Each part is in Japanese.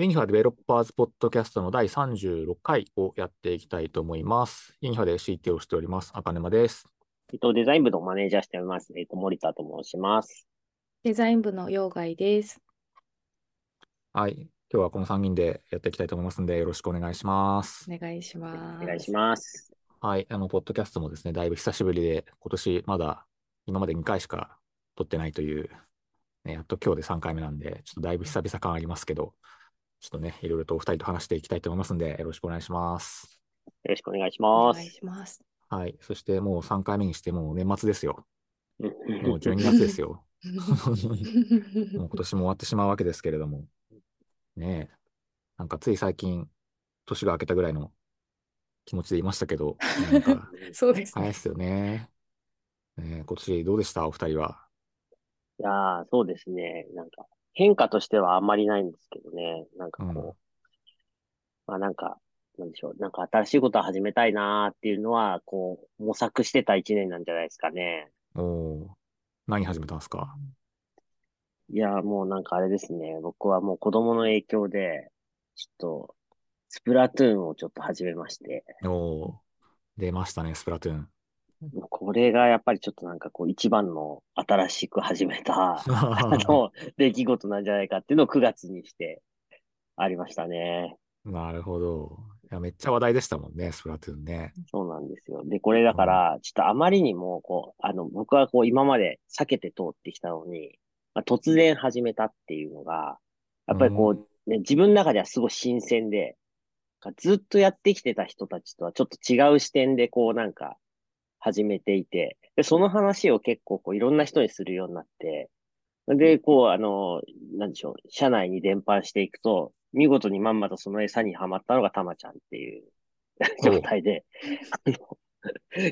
ユニファデベロッパーズポッドキャストの第36回をやっていきたいと思います。ユニファで CT をしております。赤沼です。えっと、デザイン部のマネージャーしております。えっと、森田と申します。デザイン部の陽外です。はい。今日はこの3人でやっていきたいと思いますので、よろしくお願いします。お願いします。お願いします。はい。あの、ポッドキャストもですね、だいぶ久しぶりで、今年まだ今まで2回しか撮ってないという、ね、やっと今日で3回目なんで、ちょっとだいぶ久々感ありますけど、ちょっとね、いろいろとお二人と話していきたいと思いますので、よろしくお願いします。よろしくお願いしお願います。します。はい。そしてもう3回目にして、もう年末ですよ。もうも12月ですよ。もう今年も終わってしまうわけですけれども。ねえ。なんかつい最近、年が明けたぐらいの気持ちでいましたけど、なんか そうですね。早いっすよね。ねえ今年どうでした？お二人は。いやー、そうですね。なんか、変化としてはあんまりないんですけどね。なんかこう、うんまあなんか、なんでしょう。なんか新しいことを始めたいなーっていうのは、こう、模索してた一年なんじゃないですかね。おお。何始めたんですか？いやー、もうなんかあれですね。僕はもう子供の影響で、ちょっと、スプラトゥーンをちょっと始めまして。おお。出ましたね、スプラトゥーン。これがやっぱりちょっとなんかこう一番の新しく始めた、あの、出来事なんじゃないかっていうのを9月にしてありましたね。なるほど。いや、めっちゃ話題でしたもんね、スプラトゥーンね。そうなんですよ。で、これだから、ちょっとあまりにも、こう、あの、僕はこう今まで避けて通ってきたのに、まあ、突然始めたっていうのが、やっぱりこう、ね、自分の中ではすごい新鮮で、ずっとやってきてた人たちとはちょっと違う視点でこうなんか始めていて、で、その話を結構こういろんな人にするようになって、で、こう、あの、なんでしょう、社内に伝播していくと、見事にまんまとその餌にはまったのがたまちゃんっていう状態で、あの、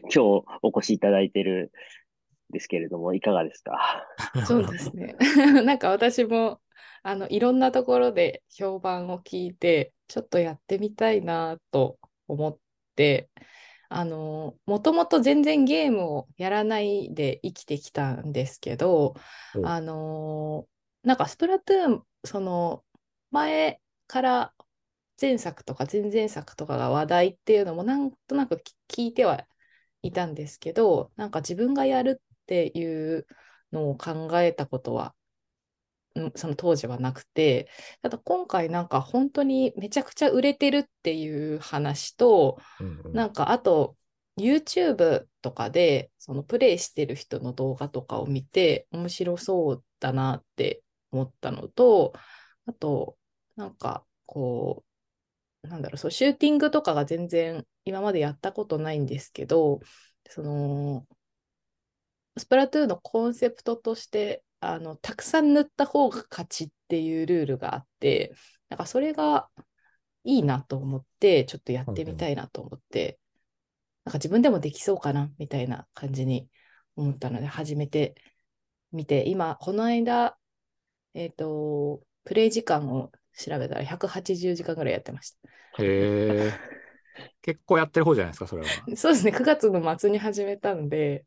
今日お越しいただいてるんですけれども、いかがですか？そうですね。なんか私もあのいろんなところで評判を聞いて、ちょっとやってみたいなと思って、あの、もともと全然ゲームをやらないで生きてきたんですけど、おあの、なんかスプラトゥーン、その前から前作とか前々作とかが話題っていうのもなんとなく聞いてはいたんですけど、なんか自分がやるっていうのを考えたことは、うんその当時はなくて、ただ今回なんか本当にめちゃくちゃ売れてるっていう話と、うんうん。なんかあと YouTube とかでそのプレイしてる人の動画とかを見て面白そうだなって思ったのと、あとなんかこう、なんだろう、そうシューティングとかが全然今までやったことないんですけど、そのスプラトゥーンのコンセプトとしてあのたくさん塗った方が勝ちっていうルールがあって、なんかそれがいいなと思って、ちょっとやってみたいなと思って、なんか自分でもできそうかなみたいな感じに思ったので、始めてみて、今、この間、えっ、と、プレイ時間を調べたら180時間ぐらいやってました。へえ。結構やってる方じゃないですか、それは。そうですね、9月の末に始めたんで、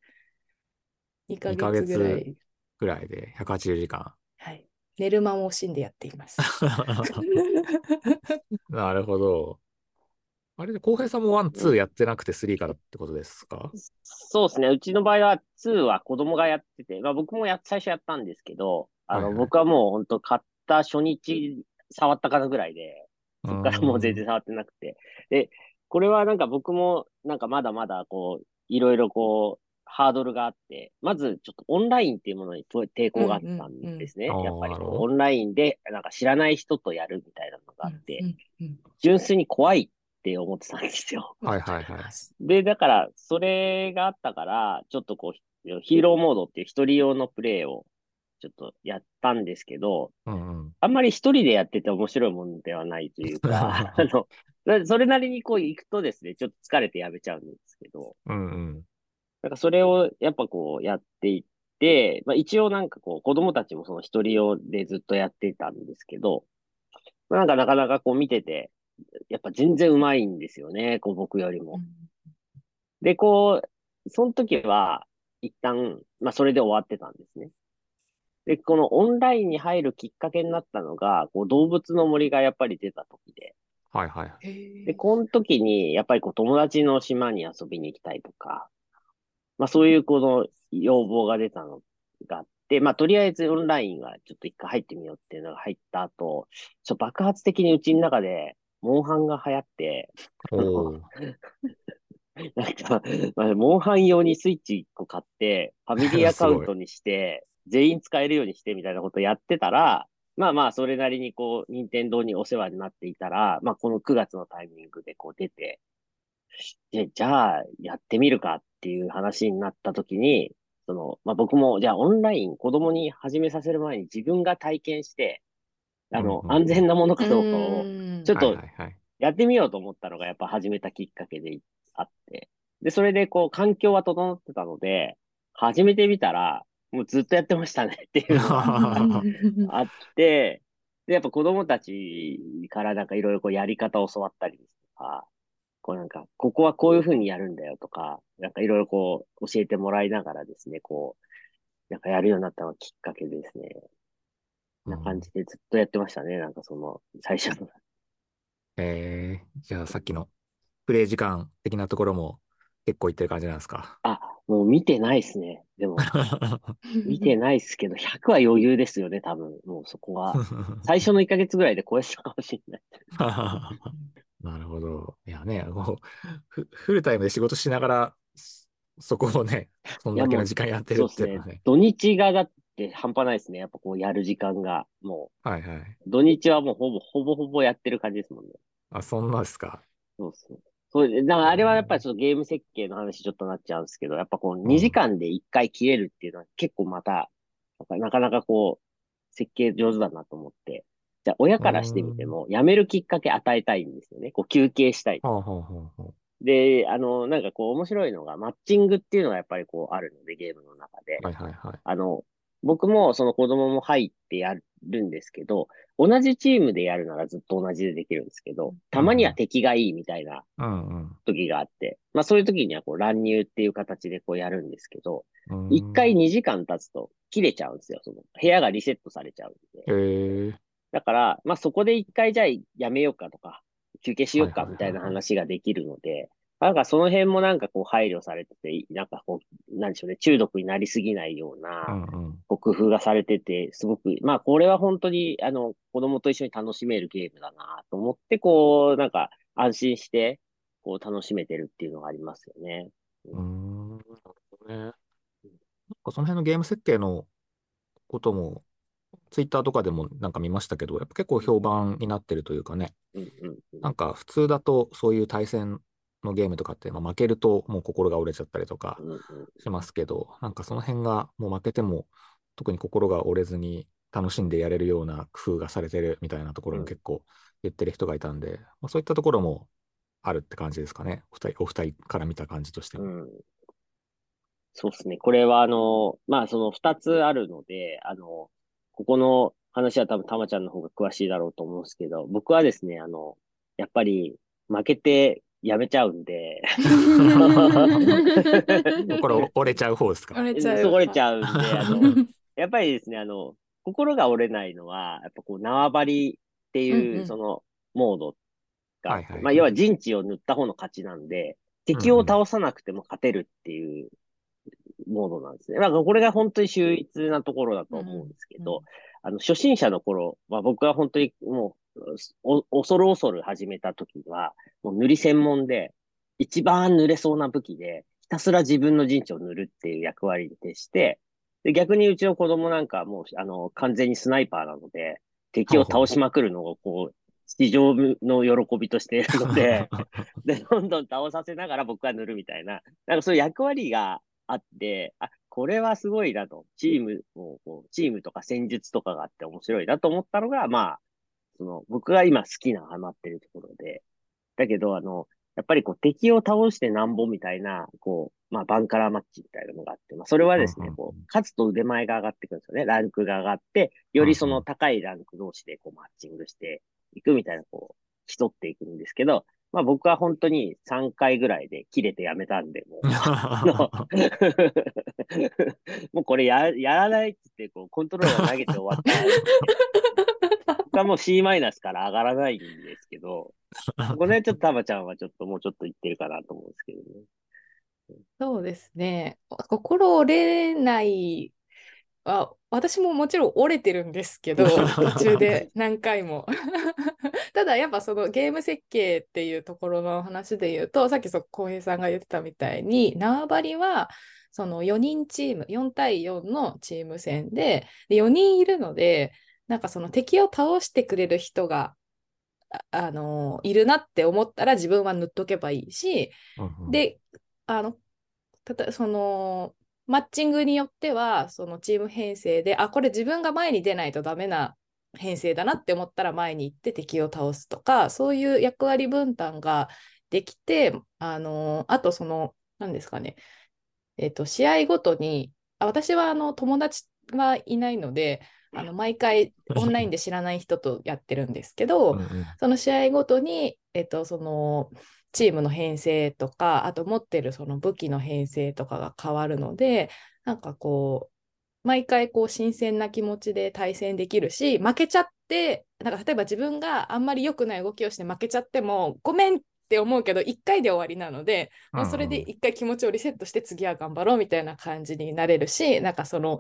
2ヶ2ヶ月ぐら月い、ぐらいで180時間。はい、寝る間も惜しんでやっています。なるほど。あれで、浩平さんも one、two やってなくて three からってことですか？そうですね。うちの場合は2は子供がやってて、まあ僕もや、最初やったんですけど、あの、はいはい僕はもう本当買った初日触ったかなぐらいで、そこからもう全然触ってなくて。で、これはなんか僕もなんかまだまだこう、いろいろこう、ハードルがあって、まずちょっとオンラインっていうものにと抵抗があったんですね。うんうんうんやっぱりオンラインでなんか知らない人とやるみたいなのがあって、うんうん純粋に怖いって思ってたんですよ。うんはいはいはい で、だから、それがあったから、ちょっとこう、ヒーローモードっていう一人用のプレイをちょっとやったんですけど、うんうん。あんまり一人でやってて面白いもんではないというか、あの、そそれなりにこう行くとですね、ちょっと疲れてやめちゃうんですけど、うんうん。なんかそれをやっぱこうやっていって、まあ一応なんかこう子供たちもその一人用でずっとやっていたんですけど、なんかなかなかこう見てて、やっぱ全然うまいんですよね、こう僕よりも。で、こう、その時は、一旦、まあ、それで終わってたんですね。で、このオンラインに入るきっかけになったのが、こう動物の森がやっぱり出た時で、はいはい。で、この時に、やっぱりこう友達の島に遊びに行きたいとか、まあそういうこの要望が出たのがあって、まあとりあえずオンラインはちょっと一回入ってみようっていうのが入った後、ちょ爆発的にうちの中で、モンハンが流行って、なんか、まあ、モンハン用にスイッチ1個買って、ファミリーアカウントにして、全員使えるようにしてみたいなことやってたら、まあまあ、それなりにこう、任天堂にお世話になっていたら、まあこの9月のタイミングでこう出て、で、じゃあ、やってみるかっていう話になった時に、その、まあ僕も、じゃあオンライン子供に始めさせる前に自分が体験して、あの、うんうん安全なものかどうかを、うんちょっと。やってみようと思ったのがやっぱ始めたきっかけであって。で、それでこう環境は整ってたので、始めてみたら、もうずっとやってましたねっていうのがあって、で、やっぱ子供たちからなんかいろいろこうやり方を教わったりですとか、こうなんか、ここはこういうふうにやるんだよとか、なんかいろいろこう教えてもらいながらですね、こう、なんかやるようになったのがきっかけでですね、な感じでずっとやってましたね、なんかその、最初の。えー、じゃあさっきのプレイ時間的なところも結構いってる感じなんですか？あ、もう見てないですね。でも、見てないですけど、100は余裕ですよね、多分。もうそこは。最初の1ヶ月ぐらいで超えてたかもしれない。なるほど。いやね、もうフ、フルタイムで仕事しながら、そそこをね、そんだけの時間やってるっていうのはね。。ね土日がだって半端ないですね。やっぱこうやる時間が。もはいはい。う、土日はもうほぼ、ほぼほぼやってる感じですもんね。あ、そんなですか？そうそう。そうで、だからあれはやっぱりちょっとゲーム設計の話ちょっとなっちゃうんですけど、やっぱこう2時間で1回切れるっていうのは結構また、なかなかこう、設計上手だなと思って。じゃあ親からしてみても、やめるきっかけ与えたいんですよね。こう休憩したい。ほうほうほうほで、あの、なんかこう面白いのが、マッチングっていうのがやっぱりこうあるので、ゲームの中で。う。はいはいはい。あの、僕もその子供も入ってやるんですけど、同じチームでやるならずっと同じでできるんですけど、たまには敵がいいみたいなうん時があって、まあそういう時にはこう乱入っていう形でこうやるんですけど、うん。一回2時間経つと切れちゃうんですよ。その部屋がリセットされちゃうんで。えー、だから、まあそこで一回じゃあやめようかとか、休憩しようかみたいな話ができるので、なんかその辺もなんかこう配慮されてて、なんかこう、なんでしょうね、中毒になりすぎないよううな、工夫がされてて、すごく、まあこれは本当に、あの、子供と一緒に楽しめるゲームだなと思って、こう、なんか安心して、こう楽しめてるっていうのがありますよね。うーん、なるほどね。なんかその辺のゲーム設計のことも、ツイッターとかでもなんか見ましたけど、やっぱ結構評判になってるというかね、なんか普通だとそういう対戦のゲームとかって、まあ、負けるともう心が折れちゃったりとかしますけど、なんかその辺がもう負けても特に心が折れずに楽しんでやれるような工夫がされてるみたいなところうんに結構言ってる人がいたんで、まあ、そういったところもあるって感じですかね。お二人、お二人から見た感じとしても。うん。そうですね。これはあの、まあその二つあるので、あの、ここの話は多分たまちゃんの方が詳しいだろうと思うんですけど、僕はですね、あの、やっぱり負けてやめちゃうんで、心折れちゃう方ですか？折れちゃう。折れちゃうんで、あの、やっぱりですね、あの、心が折れないのは、やっぱこう縄張りっていう、うんうんその、モードが、はいはいまあ、要は陣地を塗った方の勝ちなんで、敵を倒さなくても勝てるっていうモードなんですね。まあ、これが本当に秀逸なところだと思うんですけど、うんあの、初心者の頃、まあ、僕は本当にもう、お恐る恐る始めた時には、もう塗り専門で、一番塗れそうな武器で、ひたすら自分の陣地を塗るっていう役割に徹して、で、逆にうちの子供なんかはもう、あの、完全にスナイパーなので、敵を倒しまくるのを、こう、地上の喜びとしているので、で、どんどん倒させながら僕は塗るみたいな、なんかそういう役割があって、あ、これはすごいなと。チームもこう、チームとか戦術とかがあって面白いなと思ったのが、まあ、その、僕が今好きなハマってるところで。だけど、あの、やっぱりこう敵を倒してなんぼみたいな、こう、まあバンカラーマッチみたいなのがあって、まあそれはですね、こう、勝つと腕前が上がってくるんですよね。ランクが上がって、よりその高いランク同士でこうマッチングしていくみたいな、こう、競っていくんですけど、まあ僕は本当に3回ぐらいで切れてやめたんで、もう。もうこれややらないって言って、こう、コントローラー投げて終わった。僕はもう C マイナスから上がらないんですけど、これはちょっとタマちゃんはちょっともうちょっと言ってるかなと思うんですけどね。そうですね。心折れないあ私ももちろん折れてるんですけど、途中で何回も。ただやっぱそのゲーム設計っていうところの話で言うと、さっきそう浩平さんが言ってたみたいに、縄張りはその4人チーム、4対4のチーム戦で、で4人いるので、なんかその敵を倒してくれる人が、ああのいるなって思ったら自分は塗っとけばいいし、で、あの、たとその、マッチングによっては、そのチーム編成で、あ、これ自分が前に出ないとダメな編成だなって思ったら前に行って敵を倒すとか、そういう役割分担ができて、あの、あとその、何ですかね、えっと、試合ごとに、あ私はあの友達はいないので、あの毎回オンラインで知らない人とやってるんですけど、その試合ごとに、えっと、そのチームの編成とか、あと持ってるその武器の編成とかが変わるので、なんかこう、毎回こう新鮮な気持ちで対戦できるし、負けちゃって、なんか例えば自分があんまり良くない動きをして負けちゃっても、ごめんって思うけど、1回で終わりなので、もうそれで1回気持ちをリセットして次は頑張ろうみたいな感じになれるし、なんかその、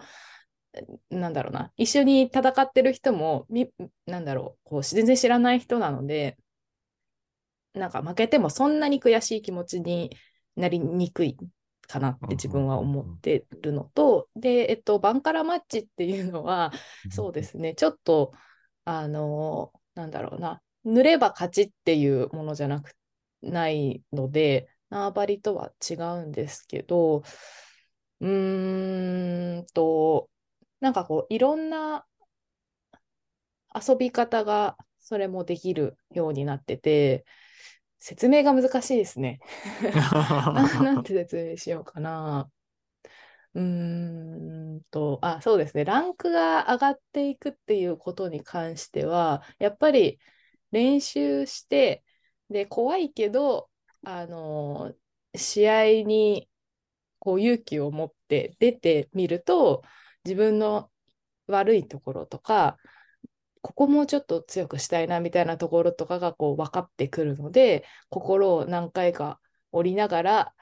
なんだろうな、一緒に戦ってる人も、みなんだろう、こう全然知らない人なので、なんか負けてもそんなに悔しい気持ちになりにくいかなって自分は思ってるのと、で、えっと、バンカラマッチっていうのは、そうですね、ちょっと、あの、なんだろうな、塗れば勝ちっていうものじゃなくないので、縄張りとは違うんですけど、うーんと、なんかこう、いろんな遊び方がそれもできるようになってて、説明が難しいですね。な なんて説明しようかな。うーんと、あ、そうですね。ランクが上がっていくっていうことに関しては、やっぱり練習して、で、怖いけど、あの、試合にこう勇気を持って出てみると、自分の悪いところとか、ここもうちょっと強くしたいなみたいなところとかがこう分かってくるので、心を何回か折りながら、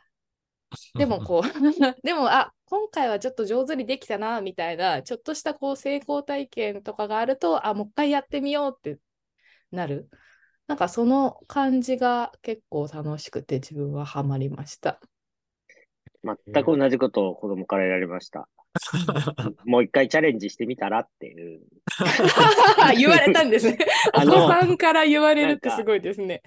でもこう、でも、あ、今回はちょっと上手にできたな、みたいな、ちょっとしたこう成功体験とかがあると、あ、もう一回やってみようってなる。なんかその感じが結構楽しくて自分はハマりました。全く同じことを子供からやられました。もう一回チャレンジしてみたらっていう。言われたんですね。お あの子さんから言われるってすごいですね。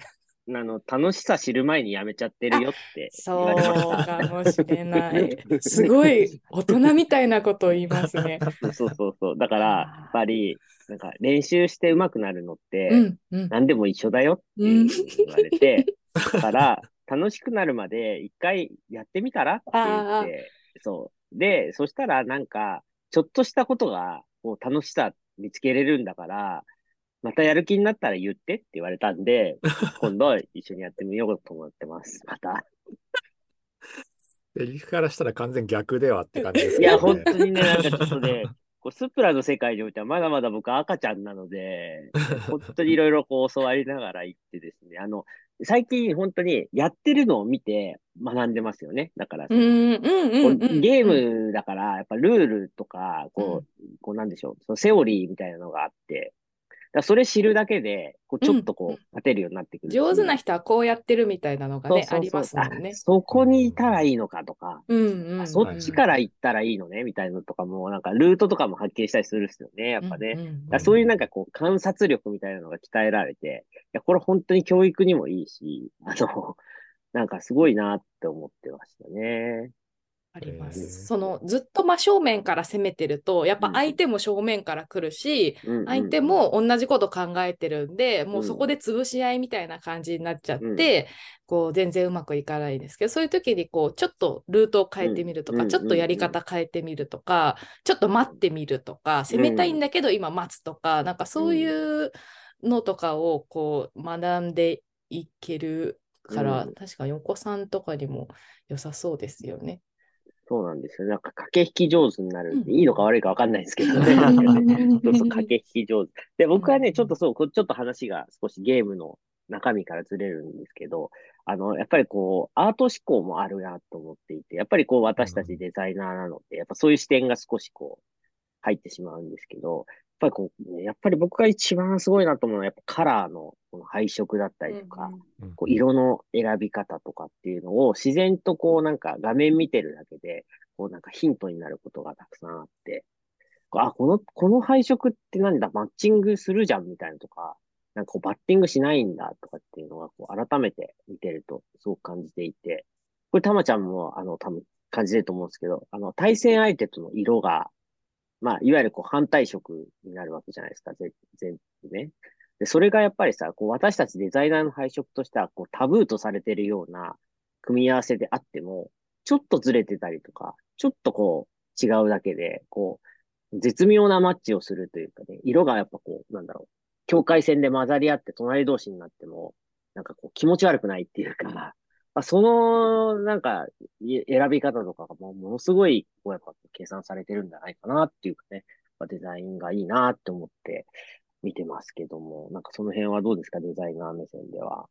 あの、楽しさ知る前にやめちゃってるよって言そう。かもしれない。すごい大人みたいなことを言いますね。そうそうそう。だから、やっぱり、なんか練習して上手くなるのって、うんうん。何でも一緒だよって言われて、だから、楽しくなるまで一回やってみたらって言って、そう。で、そしたらなんか、ちょっとしたことが、こう楽しさ見つけれるんだから、またやる気になったら言ってって言われたんで、今度一緒にやってみようと思ってます。また。セリフからしたら完全逆ではって感じですいや、本ね。当にね、なんかちょっとね、こうスプラの世界においてはまだまだ僕は赤ちゃんなので、本当にいろいろこう教わりながら行ってですね、あの、最近本当にやってるのを見て学んでますよね。だから、ゲームだから、やっぱルールとか、こう、こうなんでしょう、そのセオリーみたいなのがあって、それ知るだけで、こうちょっとこうんう、勝てるようになってくるし。上手な人はこうやってるみたいなのがね、そうそうそうありますもんねあ。そこにいたらいいのかとか、うんうんうん。そっちから行ったらいいのね、みたいなのとかも、なんかルートとかも発見したりするんですよね、やっぱね。うんうんそういうなんかこう観察力みたいなのが鍛えられて、いや、これ本当に教育にもいいし、あの、なんかすごいなって思ってましたね。あります。そのずっと真正面から攻めてると、やっぱ相手も正面から来るし、うんうん。相手も同じこと考えてるんで、もうそこで潰し合いみたいな感じになっちゃって、こう全然うまくいかないんですけど、そういう時にこうちょっとルートを変えてみるとか、うんちょっとやり方変えてみるとか、ちょっと待ってみるとか、攻めたいんだけど今待つとか、なんかそういうのとかをこう学んでいけるから、うん。確かにお子さんとかにも良さそうですよね。そうなんですよ。なんか駆け引き上手になるうんいいのか悪いか分かんないですけどね。なんかねそうそう、駆け引き上手。で、僕はね、うんちょっとそう、こちょっと話が少しゲームの中身からずれるんですけど、あの、やっぱりこう、アート思考もあるなと思っていて、やっぱりこう、私たちデザイナーなので、やっぱそういう視点が少しこう、入ってしまうんですけど、ぱりこう、ね、やっぱり僕が一番すごいなと思うのは、やっぱカラーのこの配色だったりとか、うんこう色の選び方とかっていうのを自然とこうなんか画面見てるだけで、こうなんかヒントになることがたくさんあって、あ、この、この配色ってなんだ、マッチングするじゃんみたいなとか、なんかこうバッティングしないんだとかっていうのがこう改めて見てるとすごく感じていて、これたまちゃんもあの多分感じてると思うんですけど、あの対戦相手との色が、まあいわゆるこう反対色になるわけじゃないですか、全部ね。で、それがやっぱりさ、こう私たちデザイナーの配色としては、こうタブーとされてるような組み合わせであっても、ちょっとずれてたりとか、ちょっとこう違うだけで、こう、絶妙なマッチをするというかね、色がやっぱこう、なんだろう、境界線で混ざり合って隣同士になっても、なんかこう気持ち悪くないっていうか、まあ、その、なんか、選び方とかがもうものすごい、こうやっぱ計算されてるんじゃないかなっていうかね、まあデザインがいいなって思って見てますけども、なんかその辺はどうですか、デザイナー目線では。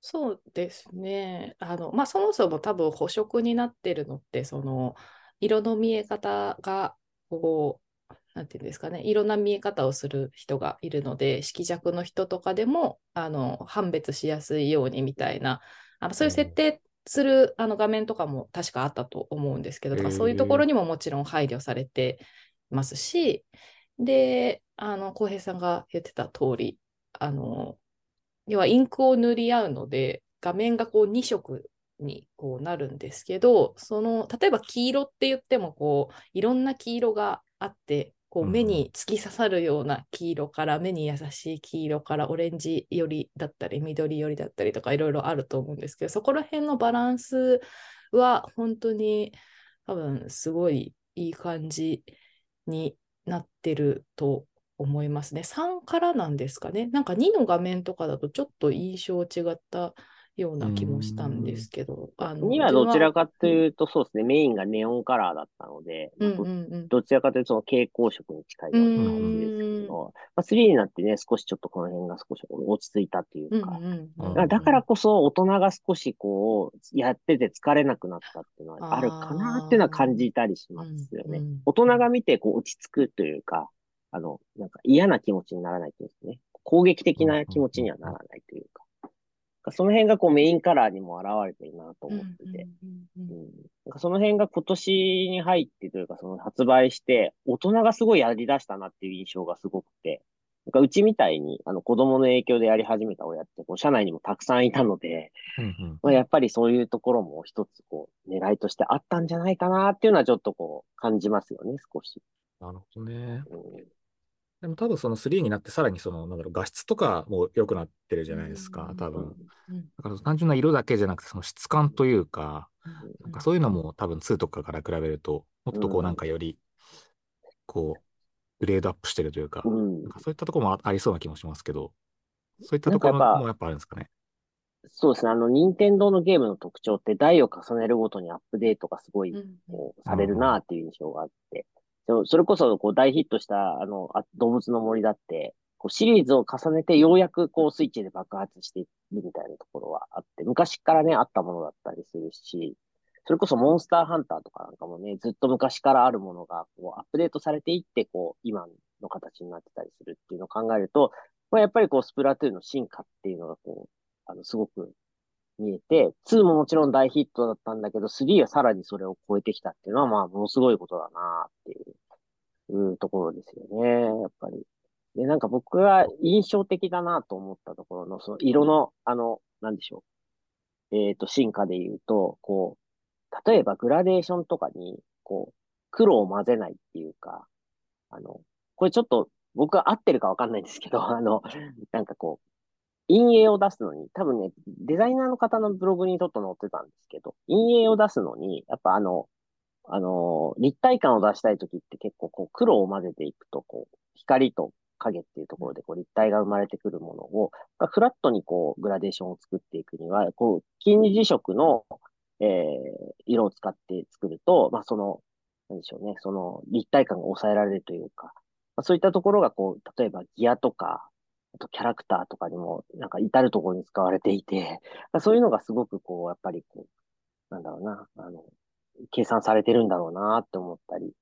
そうですね。あの、まあ、そもそも多分補色になってるのって、その、色の見え方が、こう、なんていうんですかね、いろんな見え方をする人がいるので、色弱の人とかでも、あの、判別しやすいようにみたいな、あのそういう設定するあの画面とかも確かあったと思うんですけど、だからそういうところにももちろん配慮されてますし、で、あの、浩平さんが言ってた通り、あの、要はインクを塗り合うので、画面がこう2色にこうなるんですけど、その、例えば黄色って言っても、こう、いろんな黄色があって、こう目に突き刺さるような黄色から、目に優しい黄色から、オレンジ寄りだったり、緑寄りだったりとか、いろいろあると思うんですけど、そこら辺のバランスは本当に多分すごいいい感じになってると思いますね。3からなんですかね。なんか2の画面とかだとちょっと印象違ったような気もしたんですけど、あのにはどちらかとういうと、そうですね、メインがネオンカラーだったので、ん、まあうんうんうん。どちらかというとその蛍光色に近いような感じですけど、まあ、3になってね、少しちょっとこの辺が少し落ち着いたというか、だだからこそ大人が少しこう、やってて疲れなくなったっていうのはあるかなっていうのは感じたりしますよね。うんうん。大人が見てこう落ち着くというか、あの、なんか嫌な気持ちにならないというんですね。攻撃的な気持ちにはならないというか。その辺がこうメインカラーにも現れてるなと思ってて。その辺が今年に入ってというか、その発売して、大人がすごいやり出したなっていう印象がすごくて、なんかうちみたいに、あの子供の影響でやり始めた親って、こう社内にもたくさんいたので、うんうんまあ、やっぱりそういうところも一つこう、狙いとしてあったんじゃないかなっていうのはちょっとこう、感じますよね、少し。なるほどね。うんでも多分その3になってさらにその、なんだろう、画質とかも良くなってるじゃないですか、多分。うんだから単純な色だけじゃなくて、その質感というか、うんなんかそういうのも多分2とかから比べると、もっとこううんなんかより、こう、グレードアップしてるというか、うんなんかそういったところもあありそうな気もしますけど、そういったところもやっぱあるんですかね。そうですね。あの、任天堂のゲームの特徴って、台を重ねるごとにアップデートがすごいされるなっていう印象があって、それこそこう大ヒットしたあのあ動物の森だって、こうシリーズを重ねてようやくこうスイッチで爆発しているみたいなところはあって、昔からね、あったものだったりするし、それこそモンスターハンターとかなんかもね、ずっと昔からあるものがこうアップデートされていって、こう今の形になってたりするっていうのを考えると、まあ、やっぱりこうスプラトゥーンの進化っていうのがこう、あの、すごく見えて、2ももちろん大ヒットだったんだけど、3はさらにそれを超えてきたっていうのは、まあ、ものすごいことだなっていう、いうところですよね、やっぱり。で、なんか僕が印象的だなと思ったところの、その色の、あの、なんでしょう。えっ、と、進化で言うと、こう、例えばグラデーションとかに、こう、黒を混ぜないっていうか、あの、これちょっと僕は合ってるかわかんないんですけど、あの、なんかこう、陰影を出すのに、多分ね、デザイナーの方のブログにちょっと載ってたんですけど、陰影を出すのに、やっぱあの、あの、立体感を出したいときって結構こう黒を混ぜていくと、こう、光と影っていうところでこう立体が生まれてくるものを、フラットにこうグラデーションを作っていくには、こう、金二次色の、えー、色を使って作ると、まあその、なんでしょうね、その立体感が抑えられるというか、まあ、そういったところがこう、例えばギアとか、キャラクターとかにも、なんか至るところに使われていて、そういうのがすごくこう、やっぱりこう、なんだろうな、あの、計算されてるんだろうなって思ったり、やっ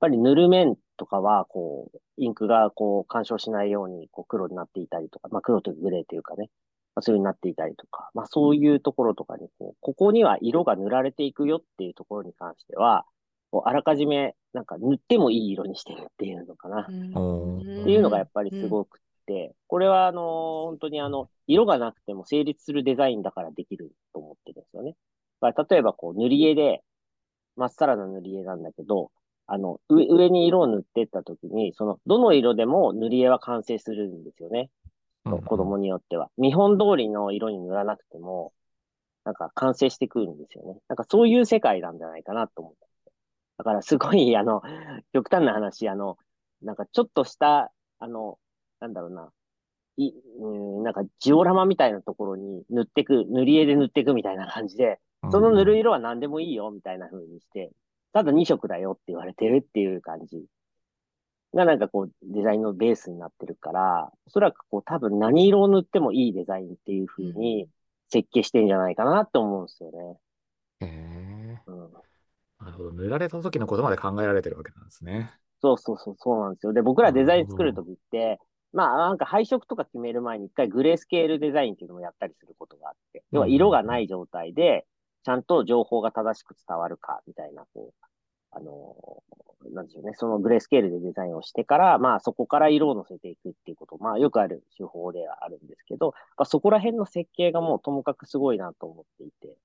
ぱり塗る面とかは、こう、インクがこう干渉しないようにこう黒になっていたりとか、まあ黒とグレーというかね、まあ、そういうになっていたりとか、まあそういうところとかにこう、ここには色が塗られていくよっていうところに関しては、こうあらかじめなんか塗ってもいい色にしてるっていうのかな。っていうのがやっぱりすごくて、これはあの、本当にあの、色がなくても成立するデザインだからできると思ってるんですよね。例えばこう塗り絵で、まっさらな塗り絵なんだけど、あの、上上に色を塗っていったときに、その、どの色でも塗り絵は完成するんですよね。うんうん、子供によっては。見本通りの色に塗らなくても、なんか完成してくるんですよね。なんかそういう世界なんじゃないかなと思って。だからすごい、あの、極端な話、あの、なんかちょっとした、あの、なんだろうな、い、うん、なんかジオラマみたいなところに塗ってく、塗り絵で塗ってくみたいな感じで、その塗る色は何でもいいよ、みたいな風にして、ただ2色だよって言われてるっていう感じがなんかこうデザインのベースになってるから、おそらくこう多分何色を塗ってもいいデザインっていう風に設計してんじゃないかなって思うんですよね。へえ。うん。なるほど。塗られた時のことまで考えられてるわけなんですね。そうそうそう、そうなんですよ。で、僕らデザイン作るときって、まあなんか配色とか決める前に一回グレースケールデザインっていうのもやったりすることがあって、要は色がない状態で、ちゃんと情報が正しく伝わるか、みたいな、こう、あの、なんでしょうね、そのグレースケールでデザインをしてから、まあそこから色を乗せていくっていうこと、まあよくある手法ではあるんですけど、まあ、そこら辺の設計がもうともかくすごいなと思っていて、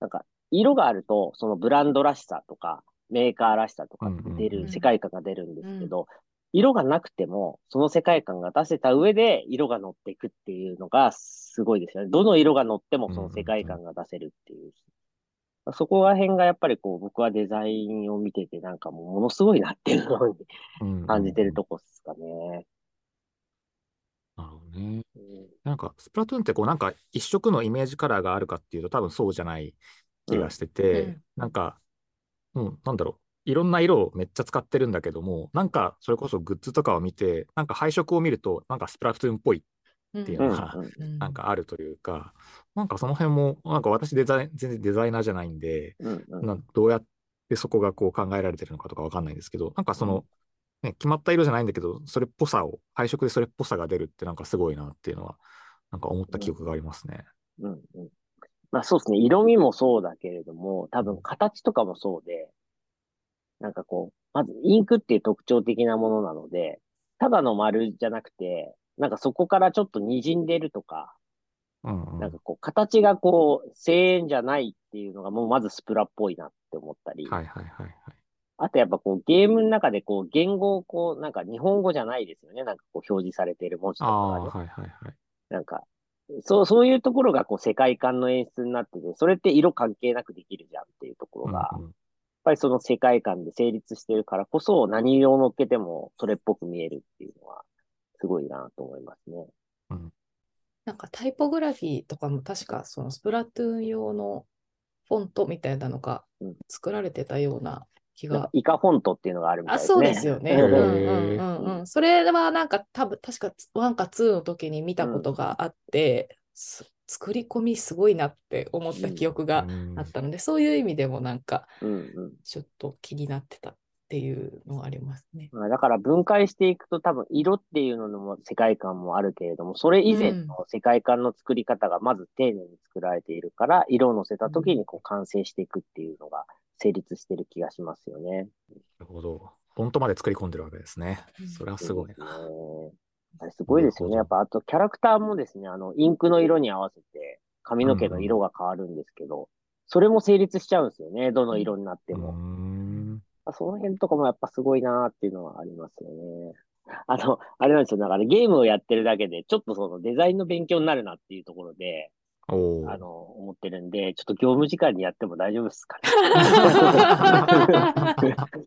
なんか色があると、そのブランドらしさとか、メーカーらしさとか出る、世界観が出るんですけど、色がなくても、その世界観が出せた上で色が乗っていくっていうのがすごいですよね。どの色が乗ってもその世界観が出せるっていう。そこら辺がやっぱりこう、僕はデザインを見ててなんかもうものすごいなっていうのに感じてるとこですかね。なるほどね。なんか、スプラトゥーンってこう、なんか一色のイメージカラーがあるかっていうと多分そうじゃない気がしてて、うん、なんか、うん、なんだろう。いろんな色をめっちゃ使ってるんだけども、なんかそれこそグッズとかを見て、なんか配色を見ると、なんかスプラトゥーンっぽいっていうのが、なんかあるというか、なんかその辺も、なんか私デザイン、全然デザイナーじゃないんで、などうやってそこがこう考えられてるのかとかわかんないんですけど、なんかその、ね、決まった色じゃないんだけど、それっぽさを、配色でそれっぽさが出るってなんかすごいなっていうのは、なんか思った記憶がありますね。うん。うん。まあそうですね。色味もそうだけれども、多分形とかもそうで、なんかこう、まずインクっていう特徴的なものなので、ただの丸じゃなくて、なんかそこからちょっと滲んでるとか、うんうん、なんかこう、形がこう、声援じゃないっていうのがもうまずスプラっぽいなって思ったり。はいはいはいはい。あとやっぱこう、ゲームの中でこう、言語をこう、なんか日本語じゃないですよね。なんかこう、表示されている文字とかが、ね。はいはいはい。なんか、そう、そういうところがこう、世界観の演出になってて、それって色関係なくできるじゃんっていうところが、うんうん、やっぱりその世界観で成立してるからこそ、何色を乗っけてもそれっぽく見えるっていうのは、すごいなと思いますね。うん、なんかタイポグラフィーとかも確かそのスプラトゥーン用のフォントみたいなのが作られてたような気が。イカフォントっていうのがあるみたいですね。あ、そうですよね。うんうんうんうん。それはなんか多分確か1か2の時に見たことがあって、うん作り込みすごいなって思った記憶があったので、うん、そういう意味でもなんかちょっと気になってたっていうのがありますね。だから分解していくと多分色っていうのも世界観もあるけれども、それ以前の世界観の作り方がまず丁寧に作られているから、色を乗せた時にこう完成していくっていうのが成立してる気がしますよね。なるほど。フォントまで作り込んでるわけですね。それはすごいな。あれすごいですよね。やっぱあとキャラクターもですね、あの、インクの色に合わせて髪の毛の色が変わるんですけど、うん、それも成立しちゃうんですよね。どの色になっても。その辺とかもやっぱすごいなっていうのはありますよね。あの、あれなんですよ。だからゲームをやってるだけで、ちょっとそのデザインの勉強になるなっていうところで、あの、思ってるんで、ちょっと業務時間にやっても大丈夫ですかね。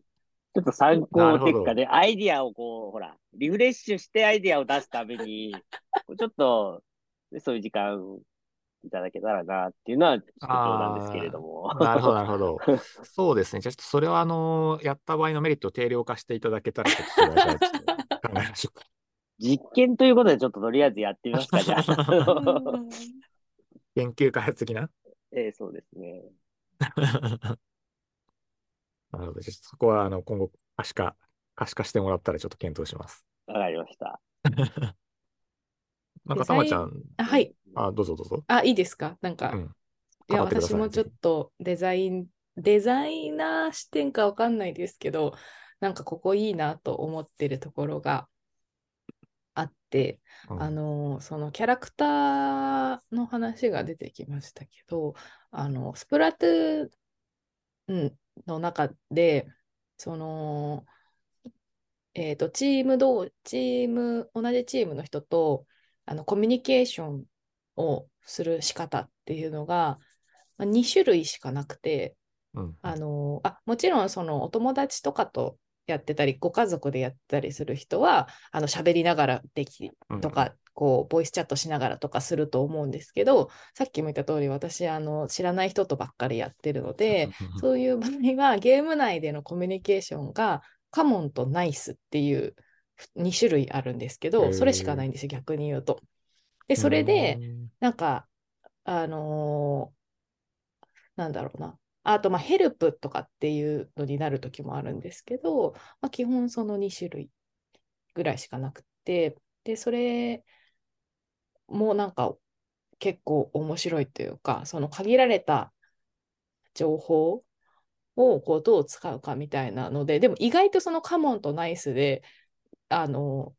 ちょっと参考っていうかね、アイディアをこう、ほら、リフレッシュしてアイディアを出すために、ちょっと、そういう時間いただけたらなっていうのは、ちょっと冗談ですけれども。なるほど、なるほど。そうですね。じゃあ、ちょっとそれは、あの、やった場合のメリットを定量化していただけたら、ちょっと考えましょうか。実験ということで、ちょっととりあえずやってみますか、じゃあ。研究開発的な？ええそうですね。なるほど。じゃあそこは、あの、今後、可視化、可視化してもらったらちょっと検討します。わかりました。なんか、たまちゃん、あはい。あ、どうぞどうぞ。あ、いいですか？なんか、うん。いや、私もちょっとデザイン、デザイナー視点かわかんないですけど、なんかここいいなと思ってるところがあって、うんあの、そのキャラクターの話が出てきましたけど、あの、スプラトゥーンの中で、その、えっと、チーム同、チーム、同じチームの人と、あの、コミュニケーションをする仕方っていうのが、まあ、2種類しかなくて、うん。あのあもちろんそのお友達とかとやってたりご家族でやったりする人はあの喋りながらできうんとか、こうボイスチャットしながらとかすると思うんですけどさっきも言った通り私あの知らない人とばっかりやってるので、そういう場合はゲーム内でのコミュニケーションがカモンとナイスっていう2種類あるんですけどそれしかないんですよ逆に言うと。でそれで、うんなんか、あのーなんだろうな。あと、まあ、ヘルプとかっていうのになる時もあるんですけど、まあ、基本その2種類ぐらいしかなくて、で、それもなんか結構面白いというか、その限られた情報をこうどう使うかみたいなので、でも意外とそのカモンとナイスで、あの、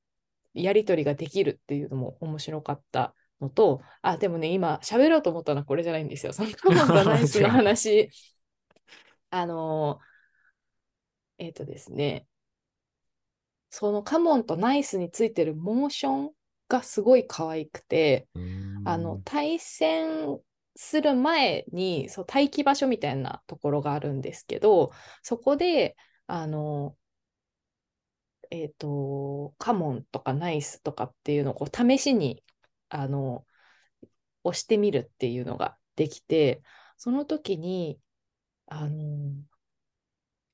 やり取りができるっていうのも面白かったのと、あ、でもね、今喋ろうと思ったのはこれじゃないんですよ。そのカモンとナイスの 話。あの、えっとですね、そのカモンとナイスについてるモーションがすごい可愛くて、うん。あの、対戦する前に、そう、待機場所みたいなところがあるんですけど、そこで、あの、えっと、カモンとかナイスとかっていうのをこう試しに、あの、押してみるっていうのができて、その時に、あの、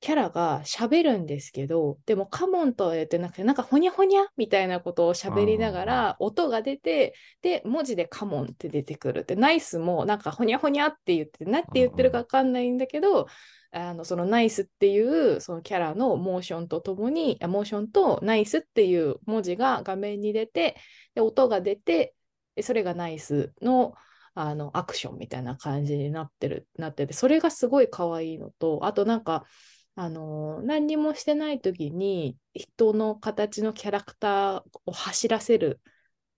キャラが喋るんですけど、でもカモンとは言ってなくて、なんかほにゃほにゃみたいなことを喋りながら、音が出て、で、文字でカモンって出てくるって、ナイスもなんかほにゃほにゃって言って、何て言ってるか分かんないんだけど、あのそのナイスっていうそのキャラのモーションとともに、あモーションとナイスっていう文字が画面に出て、で音が出て、でそれがナイスのあのアクションみたいな感じになってる、なってて、それがすごい可愛いのと、あとなんか、あの何にもしてない時に人の形のキャラクターを走らせる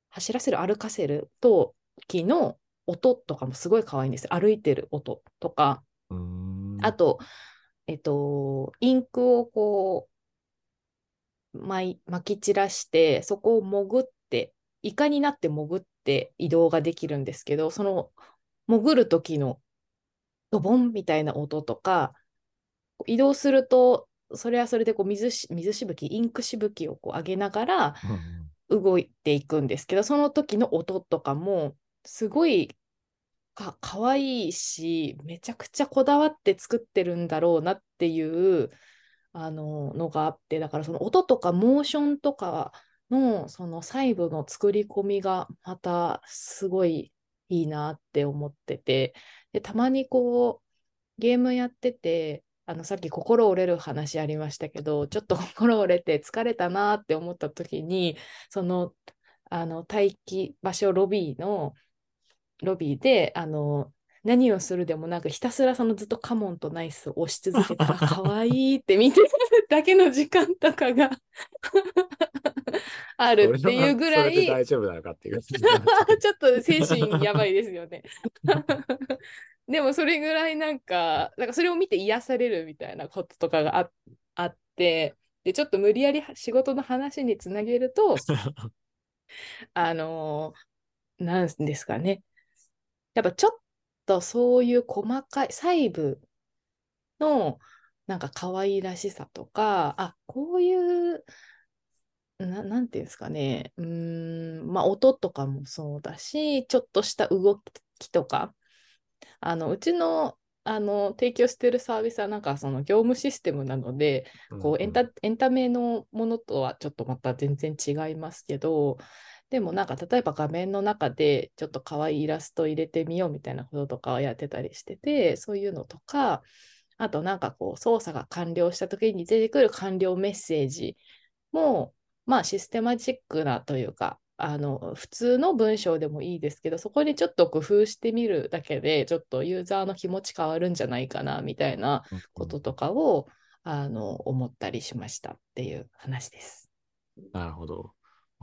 走らせる歩かせる時の音とかもすごい可愛いんですよ。歩いてる音とか。うん。あとえっとインクをこう巻き散らしてそこを潜ってイカになって潜って移動ができるんですけどその潜る時のドボンみたいな音とか移動すると、それはそれでこう水し水しぶき、インクしぶきをこう上げながらうん動いていくんですけど、その時の音とかもすごいかかわいいし、めちゃくちゃこだわって作ってるんだろうなっていうあののがあって、だからその音とかモーションとかのその細部の作り込みがまたすごいいいなって思ってて、でたまにこうゲームやってて、あのさっき心折れる話ありましたけど、ちょっと心折れて疲れたなって思った時に、そのあの待機場所ロビーのロビーであの何をするでもなくひたすらそのずっとカモンとナイスを押し続けたら 可愛いって見てるだけの時間とかが あるっていうぐらい大丈夫なのかっていう。ちょっと精神やばいですよね。でもそれぐらいなんか、なんかそれを見て癒されるみたいなこととかがああって、で、ちょっと無理やり仕事の話につなげると、あのーなんですかね。やっぱちょっとそういう細かい細部の、なんか可愛らしさとか、あ、こういう、ななんていうんですかね、うーん、まあ音とかもそうだし、ちょっとした動きとか、あの、うちの、あの、提供してるサービスはなんかその業務システムなので、こうエンタ、エンタメのものとはちょっとまた全然違いますけど、でもなんか例えば画面の中でちょっと可愛いイラスト入れてみようみたいなこととかをやってたりしてて、そういうのとか、あとなんかこう操作が完了した時に出てくる完了メッセージも、まあシステマチックなというか、あの普通の文章でもいいですけど、そこにちょっと工夫してみるだけで、ちょっとユーザーの気持ち変わるんじゃないかなみたいなこととかを、あの思ったりしましたっていう話です。なるほど。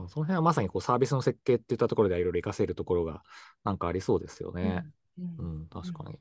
その辺はまさにこうサービスの設計っていったところではいろいろ活かせるところがなんかありそうですよね。うんうん、確かに。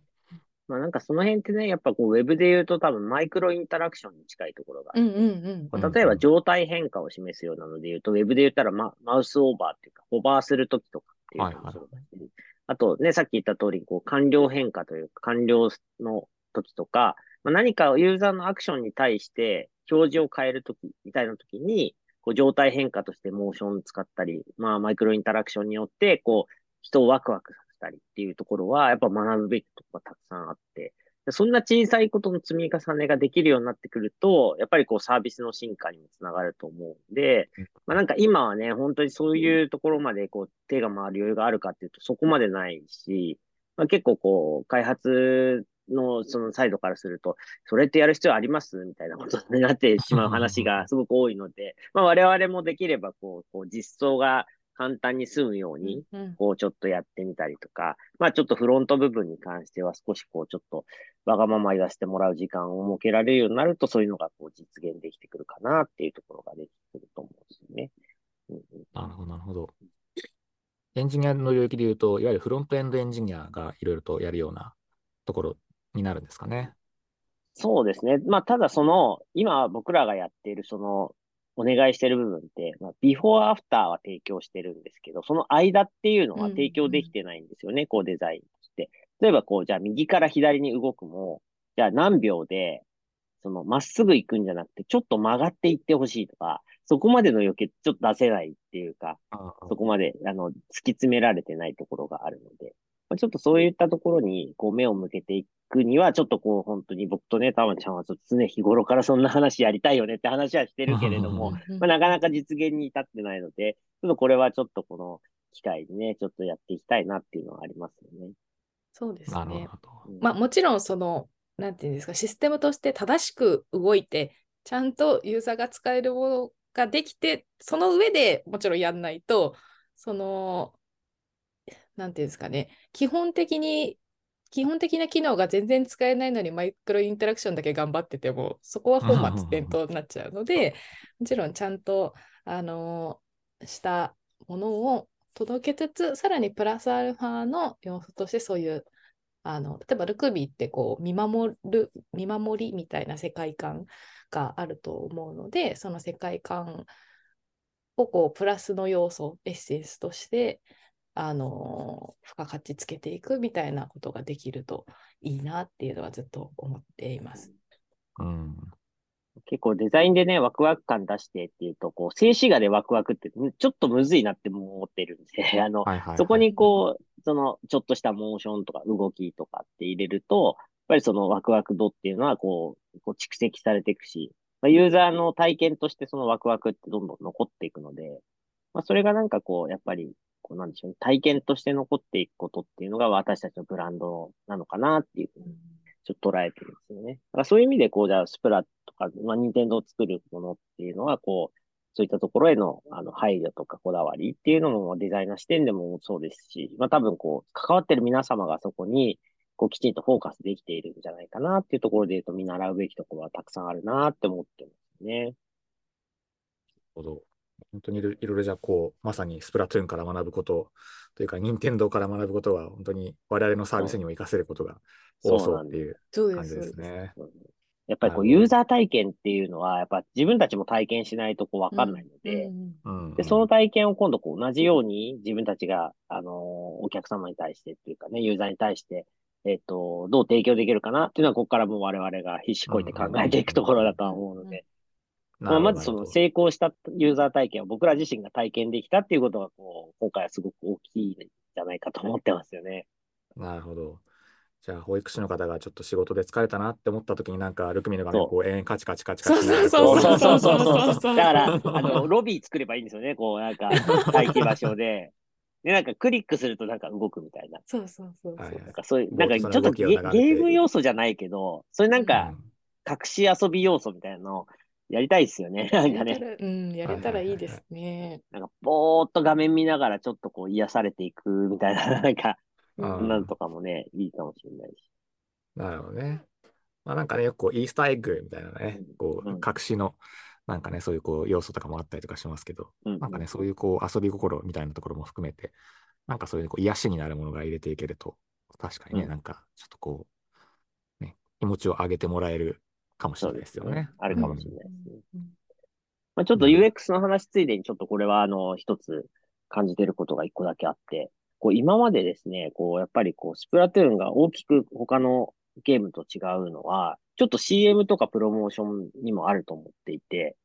まあなんかその辺ってね、やっぱこうウェブで言うと多分マイクロインタラクションに近いところがある。うんうんうん。例えば状態変化を示すようなので言うと、ウェブで言ったらママウスオーバーっていうか、ホバーするときとかっていうのもそうだし、あとね、さっき言った通り、こう完了変化というか、完了の時とか、まあ、何かユーザーのアクションに対して表示を変えるときみたいなときに、こう状態変化としてモーション使ったり、まあマイクロインタラクションによって、こう人をワクワクさせたりっていうところは、やっぱ学ぶべきところがたくさんあって、そんな小さいことの積み重ねができるようになってくると、やっぱりこうサービスの進化にもつながると思うんで、まあなんか今はね、本当にそういうところまでこう手が回る余裕があるかっていうとそこまでないし、まあ結構こう開発のそのサイドからすると、それってやる必要ありますみたいなことになってしまう話がすごく多いので、まあ我々もできればこう、こう実装が簡単に済むように、うんこうちょっとやってみたりとか、まあちょっとフロント部分に関しては少しこうちょっとわがまま言わせてもらう時間を設けられるようになると、そういうのがこう実現できてくるかなっていうところができてくると思うんですよね。うんうんなるほど、なるほど。エンジニアの領域で言うと、いわゆるフロントエンドエンジニアがいろいろとやるようなところになるんですかね。そうですね。まあ、ただその、今僕らがやっているその、お願いしている部分って、まあ、ビフォーアフターは提供してるんですけど、その間っていうのは提供できてないんですよね、こうデザインとして。例えばこう、じゃあ右から左に動くも、じゃあ何秒で、その、まっすぐ行くんじゃなくて、ちょっと曲がっていってほしいとか、そこまでの余計ちょっと出せないっていうか、そこまで、あの、突き詰められてないところがあるので、まあ、ちょっとそういったところに、こう、目を向けていくには、ちょっとこう、本当に僕とね、たまちゃんはちょっと常日頃からそんな話やりたいよねって話はしてるけれども、うんまあ、なかなか実現に至ってないので、ちょっとこれはちょっとこの機会にね、ちょっとやっていきたいなっていうのはありますよね。そうですね。なるほど。うんまあもちろんその、なんていうんですか、システムとして正しく動いて、ちゃんとユーザーが使えるものができて、その上でもちろんやんないと、その、なんていうんですかね、基本的に、基本的な機能が全然使えないのにマイクロインタラクションだけ頑張ってても、そこは本末転倒になっちゃうので、もちろんちゃんと、あのしたものを届けつつ、さらにプラスアルファの要素としてそういうあの例えばルクビーってこう見守る見守りみたいな世界観があると思うのでその世界観をこうプラスの要素エッセンスとしてあの付加価値つけていくみたいなことができるといいなっていうのはずっと思っています。うん。結構デザインでね、ワクワク感出してっていうと、こう、静止画でワクワクって、ちょっとむずいなって思ってるんで、あの、はいはいはいそこにこう、その、ちょっとしたモーションとか動きとかって入れると、やっぱりそのワクワク度っていうのはこう、こう蓄積されていくし、まあ、ユーザーの体験としてそのワクワクってどんどん残っていくので、まあ、それがなんかこう、やっぱり、こうなんでしょうね、体験として残っていくことっていうのが私たちのブランドなのかなっていうふうにちょっと捉えてるんですよね。だからそういう意味で、こう、じゃあ、スプラとか、まあ、任天堂を作るものっていうのは、こう、そういったところへの、あの、配慮とかこだわりっていうのもデザイナー視点でもそうですし、まあ、多分こう、関わってる皆様がそこに、こう、きちんとフォーカスできているんじゃないかなっていうところで言うと、見習うべきところはたくさんあるなって思ってますね。なるほど。本当にいろいろじゃあこう、まさにスプラトゥーンから学ぶことというか、任天堂から学ぶことは、本当に我々のサービスにも活かせることが多そうっていう感じですね。やっぱりこう、ユーザー体験っていうのは、やっぱ自分たちも体験しないとこう、わかんないので、うん。うん。で、その体験を今度こう同じように自分たちが、あのーお客様に対してっていうかね、ユーザーに対してえっ、と、どう提供できるかなっていうのは、ここからも我々が必死こいて考えていくところだとは思うので、まあ、まずその成功したユーザー体験を僕ら自身が体験できたっていうことが、こう、今回はすごく大きいんじゃないかと思ってますよね。なるほど。じゃあ、保育士の方がちょっと仕事で疲れたなって思った時になんか、ルクミの画面こう、延々カチカチカチカチ。そうそうそうそうそうそう。だから、あの、ロビー作ればいいんですよね。こう、なんか、待機場所で。で、なんかクリックするとなんか動くみたいな。そうそうそうそう。なんかそういう、なんかちょっとゲーム要素じゃないけど、それなんか、隠し遊び要素みたいなのをやりたいですよね。なんかね。うん、やれたらいいですね。なんか、ぼーっと画面見ながらちょっとこう癒されていくみたいな、なんか、なんとかもね、いいかもしれないし。なるほどね。まあなんかね、よくこうイースターエッグみたいなね、こう、隠しの、なんかね、そういうこう要素とかもあったりとかしますけど、うん、なんかね、そういうこう遊び心みたいなところも含めて、なんかそういうこう癒しになるものが入れていけると、確かにね、うん、なんかちょっとこう、ね、気持ちを上げてもらえるかもしれないですよね。ねあるかもしれないですね。うん、まあ、ちょっと UX の話ついでに、ちょっとこれはあの、一つ感じてることが一個だけあって、こう今までですね、こうやっぱりこうスプラトゥーンが大きく他のゲームと違うのは、ちょっと CM とかプロモーションにもあると思っていて、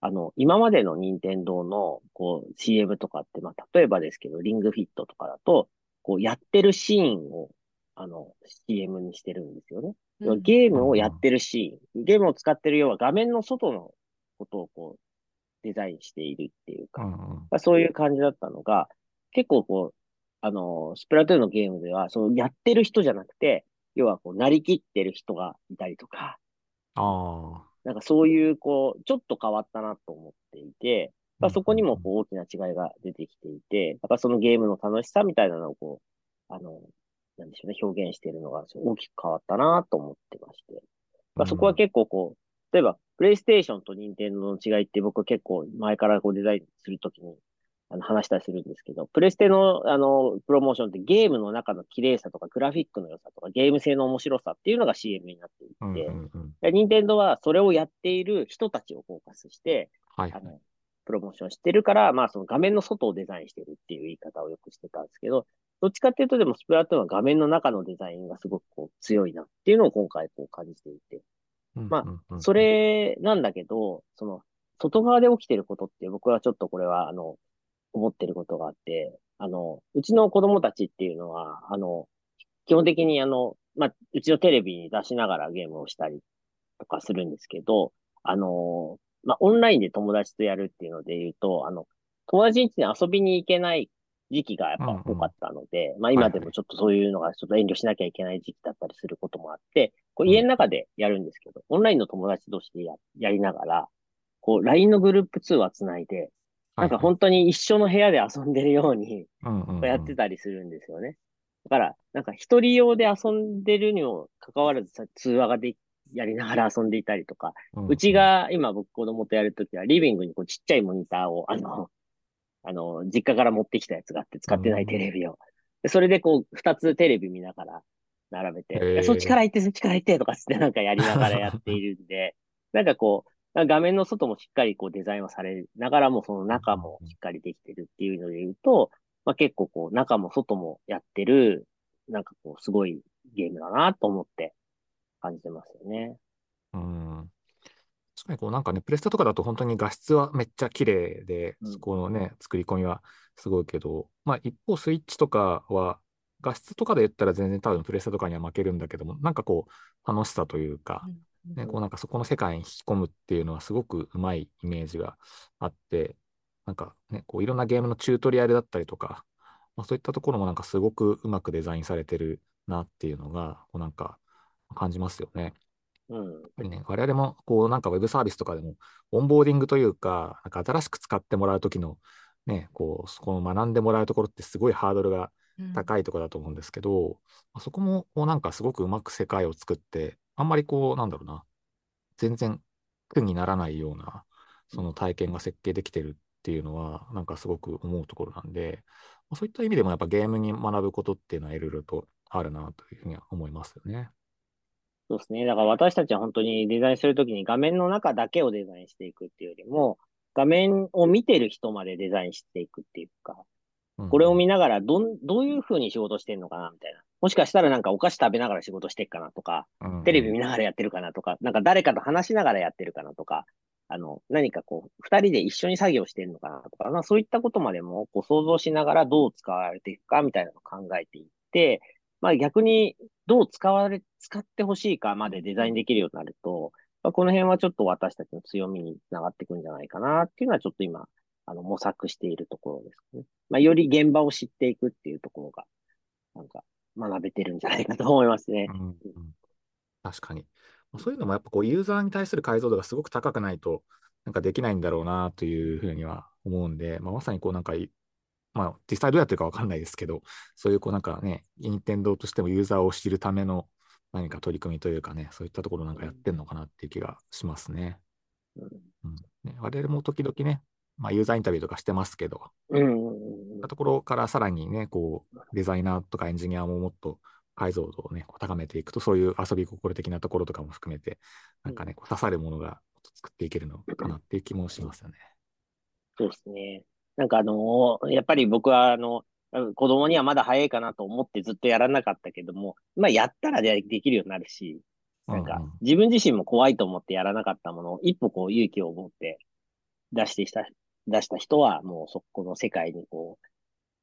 あの、今までの任天堂のこう CM とかって、まあ、例えばですけど、リングフィットとかだと、こうやってるシーンを、あの、CM にしてるんですよね。うん、ゲームをやってるシーン、ゲームを使ってる要は画面の外のことをこう、デザインしているっていうか、うん、そういう感じだったのが、結構こう、あの、スプラトゥーンのゲームでは、そのやってる人じゃなくて、要はこう、なりきってる人がいたりとか、ああ。なんかそういう、こう、ちょっと変わったなと思っていて、まあ、そこにもこう大きな違いが出てきていて、だからそのゲームの楽しさみたいなのをこう、あの、なんでしょうね、表現しているのが大きく変わったなと思ってまして。まあ、そこは結構こう、例えば、プレイステーションと任天堂の違いって僕は結構前からこうデザインするときにあの話したりするんですけど、プレステのあのプロモーションってゲームの中の綺麗さとかグラフィックの良さとかゲーム性の面白さっていうのが CM になっていて、うんうんうん、任天堂はそれをやっている人たちをフォーカスして、はい、あのプロモーションしてるから、まあその画面の外をデザインしてるっていう言い方をよくしてたんですけど、どっちかっていうとでもスプラトゥーンは画面の中のデザインがすごくこう強いなっていうのを今回こう感じていて。まあ、それなんだけど、その、外側で起きてることって僕はちょっとこれはあの、思ってることがあって、あの、うちの子供たちっていうのは、あの、基本的にあの、まあ、うちのテレビに出しながらゲームをしたりとかするんですけど、あの、まあ、オンラインで友達とやるっていうので言うと、あの、友達ん家に遊びに行けない時期がやっぱ多かったので、うんうん、まあ今でもちょっとそういうのがちょっと遠慮しなきゃいけない時期だったりすることもあって、こう家の中でやるんですけど、オンラインの友達同士でややりながら、こう LINE のグループ通話つないで、なんか本当に一緒の部屋で遊んでるように、やってたりするんですよね。だから、なんか一人用で遊んでるにも関わらず通話がでやりながら遊んでいたりとか、うちが今僕子供とやるときはリビングにこうちっちゃいモニターを、あの、あの、実家から持ってきたやつがあって使ってないテレビを。でそれでこう二つテレビ見ながら並べて、そっちから行ってそっちから行ってとかってなんかやりながらやっているんで、なんかこう、画面の外もしっかりこうデザインはされながらも、その中もしっかりできてるっていうので言うと、まあ、結構こう中も外もやってる、なんかこうすごいゲームだなと思って感じてますよね。うん。確かにこうなんかね、プレステとかだと本当に画質はめっちゃ綺麗で、そこのね、作り込みはすごいけど、まあ一方スイッチとかは画質とかで言ったら全然多分プレステとかには負けるんだけども、なんかこう楽しさというか、ね、こうなんかそこの世界に引き込むっていうのはすごくうまいイメージがあって、なんかね、こういろんなゲームのチュートリアルだったりとか、まあ、そういったところもなんかすごくうまくデザインされてるなっていうのが、こうなんか感じますよね。うん、やっぱりね、我々もこうなんかウェブサービスとかでも、オンボーディングというか、なんか新しく使ってもらうときの、ね、こう、そこの学んでもらうところってすごいハードルが高いところだと思うんですけど、うん、そこもこうなんかすごくうまく世界を作って、あんまりこう、なんだろうな、全然苦にならないような、その体験が設計できてるっていうのは、なんかすごく思うところなんで、そういった意味でもやっぱゲームに学ぶことっていうのはいろいろとあるなというふうには思いますよね。そうですね。だから私たちは本当にデザインするときに画面の中だけをデザインしていくっていうよりも、画面を見てる人までデザインしていくっていうか、これを見ながらどん、どういうふうに仕事してるのかなみたいな。もしかしたらなんかお菓子食べながら仕事してっかなとか、うんテレビ見ながらやってるかなとか、なんか誰かと話しながらやってるかなとか、あの、何かこう、二人で一緒に作業してるのかなとか、まあそういったことまでもこう想像しながらどう使われていくかみたいなのを考えていって、まあ逆にどう使われ、使ってほしいかまでデザインできるようになると、まあ、この辺はちょっと私たちの強みにつながっていくんじゃないかなっていうのはちょっと今、あの、模索しているところですね。まあより現場を知っていくっていうところが、なんか学べてるんじゃないかと思いますね。うんうん確かに。そういうのもやっぱこうユーザーに対する解像度がすごく高くないとなんかできないんだろうなというふうには思うんで、まあ、まさにこうなんか、まあ実際どうやってるかわかんないですけど、そういうこうなんかね、任天堂としてもユーザーを知るための何か取り組みというかね、そういったところなんかやってんのかなっていう気がしますね。うんうんね我々も時々ね、まあ、ユーザーインタビューとかしてますけど、うんそういったところからさらにね、こう、デザイナーとかエンジニアももっと解像度をね、こう高めていくと、そういう遊び心的なところとかも含めて、なんかね、こう刺さるものが作っていけるのかなっていう気もしますよね。そうですね。なんかあのーやっぱり僕はあの、子供にはまだ早いかなと思ってずっとやらなかったけども、まあやったらでできるようになるし、なんか自分自身も怖いと思ってやらなかったものを一歩こう勇気を持って出してした、出した人はもうそこの世界にこ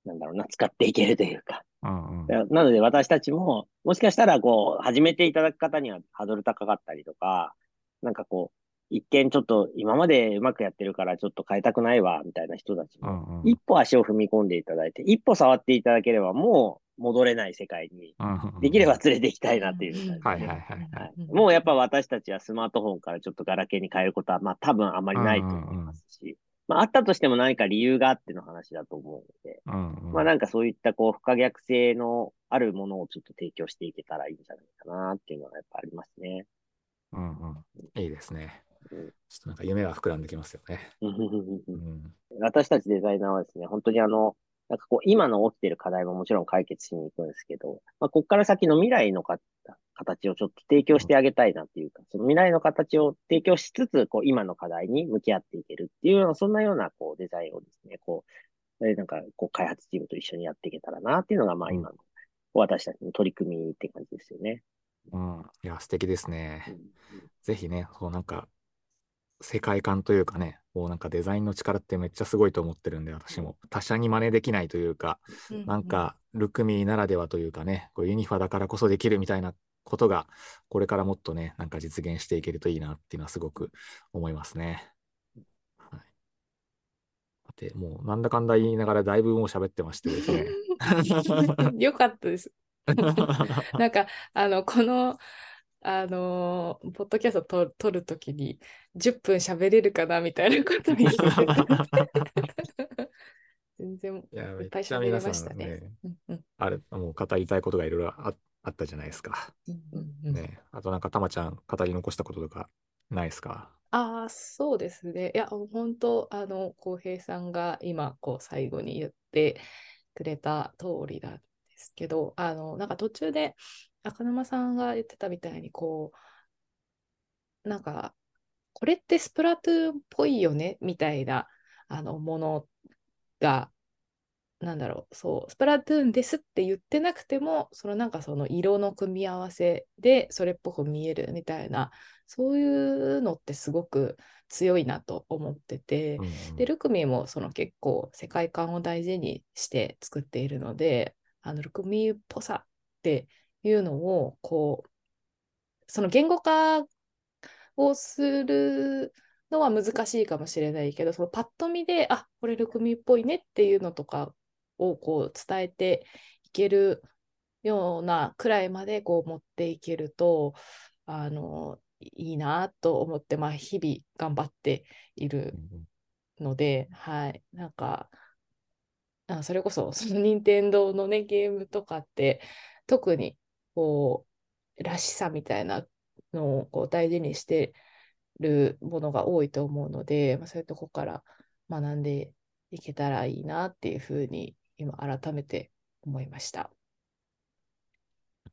う、なんだろうな、使っていけるというか。うんうんななので私たちも、もしかしたらこう、始めていただく方にはハードル高かったりとか、なんかこう、一見ちょっと今までうまくやってるからちょっと変えたくないわ、みたいな人たちうも、一歩足を踏み込んでいただいて、一歩触っていただければもう戻れない世界に、できれば連れて行きたいなっていう感じで。はいはいはいはい。はいもうやっぱ私たちはスマートフォンからちょっとガラケーに変えることは、まあ多分あまりないと思いますし、まああったとしても何か理由があっての話だと思うので、まあなんかそういったこう不可逆性のあるものをちょっと提供していけたらいいんじゃないかなっていうのはやっぱありますね。うんうんいいですね。うんちょっとなんか夢が膨らんできますよね。うんうん私たちデザイナーはですね、本当にあの、なんかこう今の起きてる課題ももちろん解決しに行くんですけど、まあここから先の未来のか形をちょっと提供してあげたいなっていうか、その未来の形を提供しつつ、こう今の課題に向き合っていけるっていうような、そんなようなこうデザインをですね、こう、えーなんかこう開発チームと一緒にやっていけたらなっていうのが、まあ今の私たちの取り組みって感じですよね。うん、いや、素敵ですね。うんぜひね、こうなんか、世界観というかね、こうなんかデザインの力ってめっちゃすごいと思ってるんで、私も。他社に真似できないというか、なんか、ルクミならではというかね、こうユニファだからこそできるみたいなことが、これからもっとね、なんか実現していけるといいなっていうのはすごく思いますね。はい。だって、もうなんだかんだ言いながらだいぶもう喋ってましてですね。よかったです。なんか、あの、この、あのーポッドキャストと撮るときに、10分喋れるかなみたいなことを言ってて全然いっぱい喋れましたね。ね、うんうんあれ、もう語りたいことがいろいろああったじゃないですか。うんうんうんね、あとなんかたまちゃん語り残したこととかないですか？ああ、そうですね。いや、本当、あの、浩平さんが今、こう、最後に言ってくれた通りなんですけど、あの、なんか途中で、赤沼さんが言ってたみたいに、こう、なんか、これってスプラトゥーンっぽいよね、みたいな、あの、ものが、なんだろう、そう、スプラトゥーンですって言ってなくても、そのなんかその色の組み合わせでそれっぽく見えるみたいな、そういうのってすごく強いなと思ってて、うんうん。で、ルクミもその結構世界観を大事にして作っているので、あのルクミっぽさっていうのを、こう、その言語化をするのは難しいかもしれないけど、そのパッと見で、あ、これルクミっぽいねっていうのとかをこう伝えていけるようなくらいまでこう持っていけると、あの、いいなと思って、まあ、日々頑張っているので、はい、なんか、あそれこそ、その任天堂のね、ゲームとかって、特に、こう、らしさみたいなのをこう大事にしてるものが多いと思うので、まあ、そういうとこから学んでいけたらいいなっていうふうに、今、改めて思いました。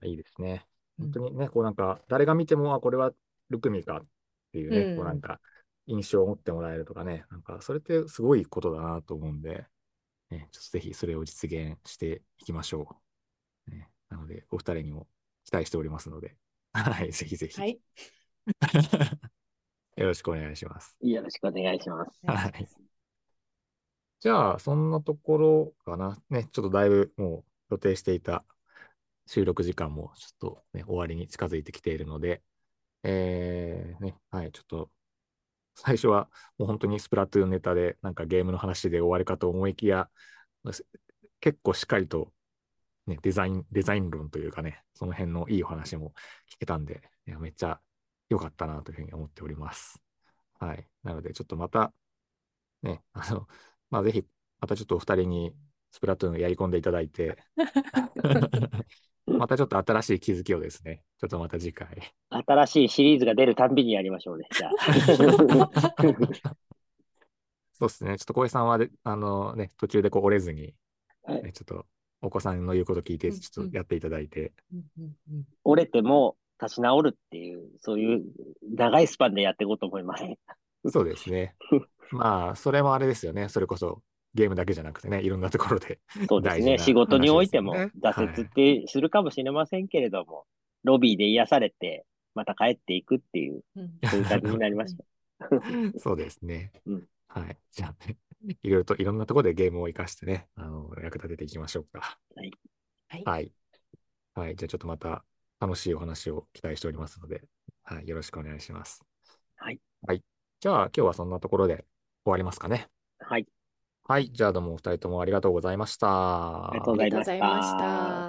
いいですね。うん本当にね、こうなんか、誰が見ても、あ、これはルクミかっていうね、うんこうなんか、印象を持ってもらえるとかね、なんか、それってすごいことだなと思うんで、ね、ちょっとぜひそれを実現していきましょう。ね、なので、お二人にも期待しておりますので、はい、ぜひぜひ。はい。よろしくお願いします。よろしくお願いします。はい。じゃあ、そんなところかな。ね、ちょっとだいぶもう予定していた収録時間もちょっとね、終わりに近づいてきているので、えー、ね、はい、ちょっと、最初はもう本当にスプラトゥーンネタで、なんかゲームの話で終わりかと思いきや、結構しっかりと、ね、デザイン、デザイン論というかね、その辺のいいお話も聞けたんで、いやめっちゃ良かったなというふうに思っております。はい。なので、ちょっとまた、ね、あの、まあ、ぜひ、またちょっとお二人にスプラトゥーンやり込んでいただいて、またちょっと新しい気づきをですね、ちょっとまた次回。新しいシリーズが出るたんびにやりましょうね。じゃあ。そうですね。ちょっと小江さんはで、あのね、途中でこう折れずに、はいねちょっとお子さんの言うこと聞いて、うんちょっとやっていただいて、折れても立ち直るっていう、そういう長いスパンでやっていこうと思います。そうですね。まあ、それもあれですよね。それこそゲームだけじゃなくてね、いろんなところで。そうですね。大事な仕事においても挫折ってするかもしれませんけれども、ロビーで癒されて、また帰っていくっていう、うんそういう感じになりました。そうですね。うんはい。じゃあね、いろいろといろんなところでゲームを活かしてね、あの、役立てていきましょうか。はい。はいはい。はい。じゃあちょっとまた楽しいお話を期待しておりますので、はい。よろしくお願いします。はい。はい。じゃあ今日はそんなところで終わりますかね。はい。はい。じゃあどうもお二人とも。ありがとうございましたありがとうございました。